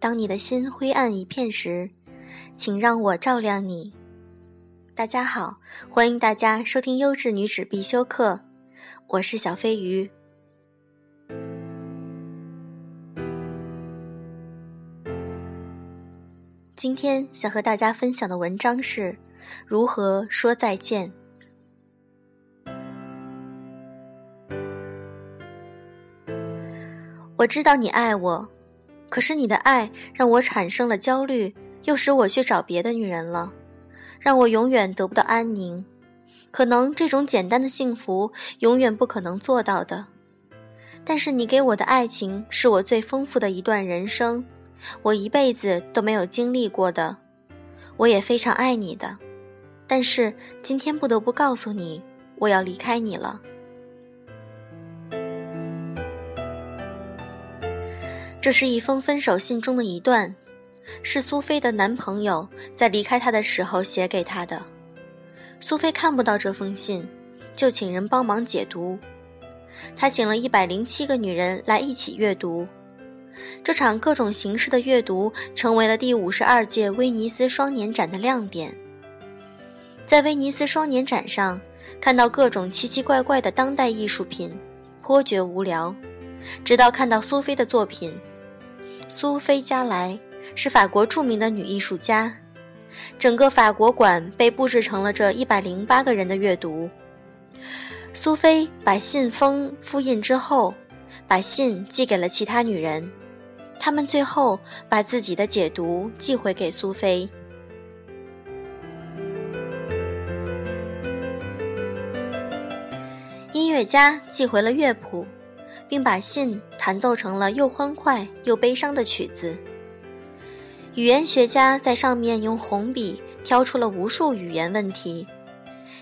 当你的心灰暗一片时，请让我照亮你。大家好，欢迎大家收听优质女子必修课，我是小飞鱼。今天想和大家分享的文章是如何说再见。我知道你爱我，可是你的爱让我产生了焦虑，又使我去找别的女人了，让我永远得不到安宁。可能这种简单的幸福永远不可能做到的，但是你给我的爱情是我最丰富的一段人生，我一辈子都没有经历过的。我也非常爱你的，但是今天不得不告诉你，我要离开你了。这是一封分手信中的一段，是苏菲的男朋友在离开她的时候写给她的。苏菲看不到这封信，就请人帮忙解读。他请了一百零七个女人来一起阅读。这场各种形式的阅读成为了第五十二届威尼斯双年展的亮点。在威尼斯双年展上，看到各种奇奇怪怪的当代艺术品，颇觉无聊。直到看到苏菲的作品。苏菲加莱是法国著名的女艺术家，整个法国馆被布置成了这一百零八个人的阅读。苏菲把信封复印之后，把信寄给了其他女人，她们最后把自己的解读寄回给苏菲。音乐家寄回了乐谱。并把信弹奏成了又欢快又悲伤的曲子。语言学家在上面用红笔挑出了无数语言问题，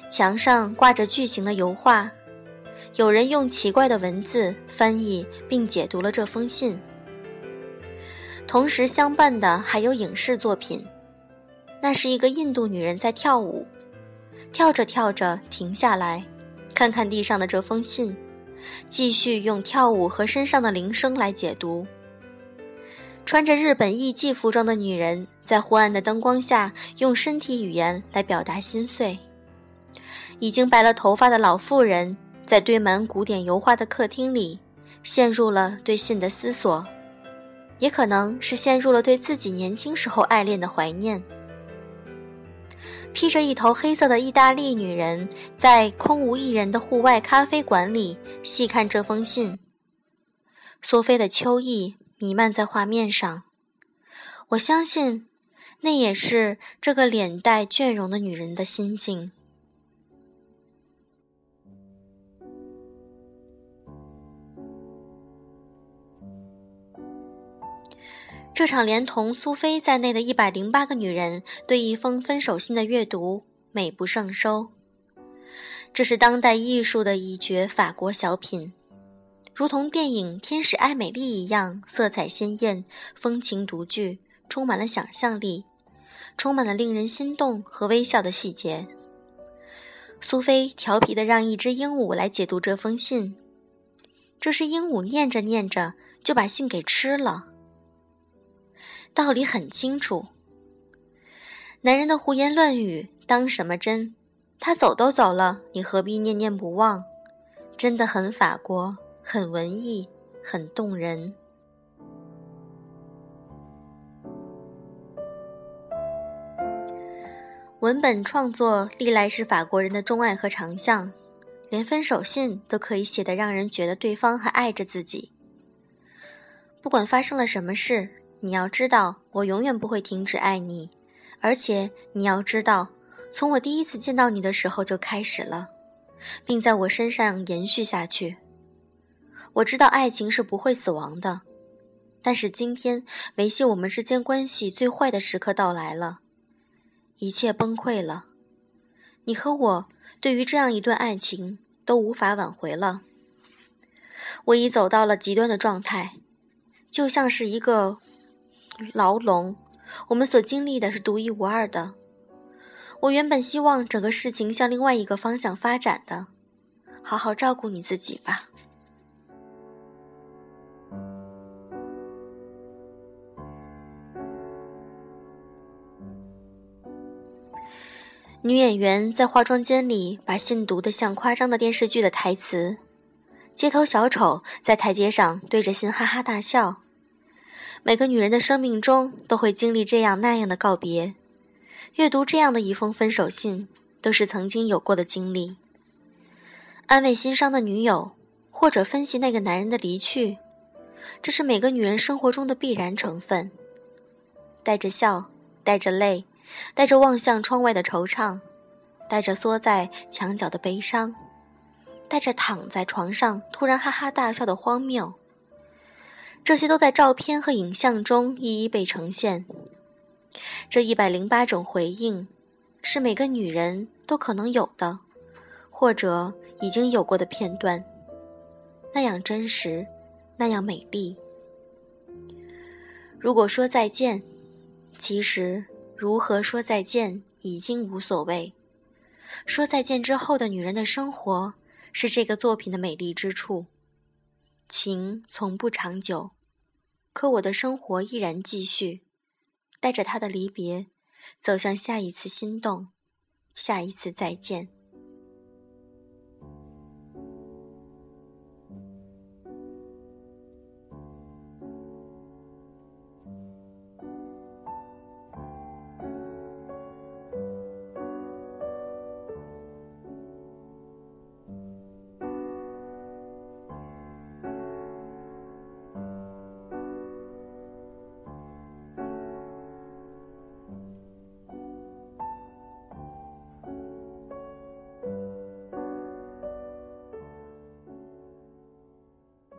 墙上挂着巨型的油画，有人用奇怪的文字翻译并解读了这封信。同时相伴的还有影视作品，那是一个印度女人在跳舞，跳着跳着停下来，看看地上的这封信。继续用跳舞和身上的铃声来解读。穿着日本艺伎服装的女人在昏暗的灯光下用身体语言来表达心碎。已经白了头发的老妇人在堆满古典油画的客厅里，陷入了对信的思索，也可能是陷入了对自己年轻时候爱恋的怀念。披着一头黑色的意大利女人，在空无一人的户外咖啡馆里细看这封信。苏菲的秋意弥漫在画面上，我相信，那也是这个脸带倦容的女人的心境。这场连同苏菲在内的一百零八个女人对一封分手信的阅读，美不胜收。这是当代艺术的一绝法国小品，如同电影《天使爱美丽》一样，色彩鲜艳，风情独具，充满了想象力，充满了令人心动和微笑的细节。苏菲调皮地让一只鹦鹉来解读这封信，这是鹦鹉念着念着就把信给吃了。道理很清楚，男人的胡言乱语当什么真？他走都走了，你何必念念不忘？真的很法国，很文艺，很动人。文本创作历来是法国人的钟爱和长项，连分手信都可以写得让人觉得对方还爱着自己。不管发生了什么事。你要知道，我永远不会停止爱你，而且你要知道，从我第一次见到你的时候就开始了，并在我身上延续下去。我知道爱情是不会死亡的，但是今天维系我们之间关系最坏的时刻到来了，一切崩溃了。你和我对于这样一段爱情都无法挽回了。我已走到了极端的状态，就像是一个。牢笼我们所经历的是独一无二的。我原本希望整个事情向另外一个方向发展的好好照顾你自己吧。女演员在化妆间里把信读的像夸张的电视剧的台词街头小丑在台阶上对着信哈哈大笑每个女人的生命中都会经历这样那样的告别，阅读这样的一封分手信，都是曾经有过的经历。安慰心伤的女友，或者分析那个男人的离去，这是每个女人生活中的必然成分。带着笑，带着泪。带着望向窗外的惆怅，带着缩在墙角的悲伤，带着躺在床上突然哈哈大笑的荒谬，这些都在照片和影像中一一被呈现。这一百零八种回应，是每个女人都可能有的，或者已经有过的片段，那样真实，那样美丽。如果说再见，其实。如何说再见已经无所谓，说再见之后的女人的生活是这个作品的美丽之处。情从不长久，可我的生活依然继续，带着他的离别，走向下一次心动，下一次再见。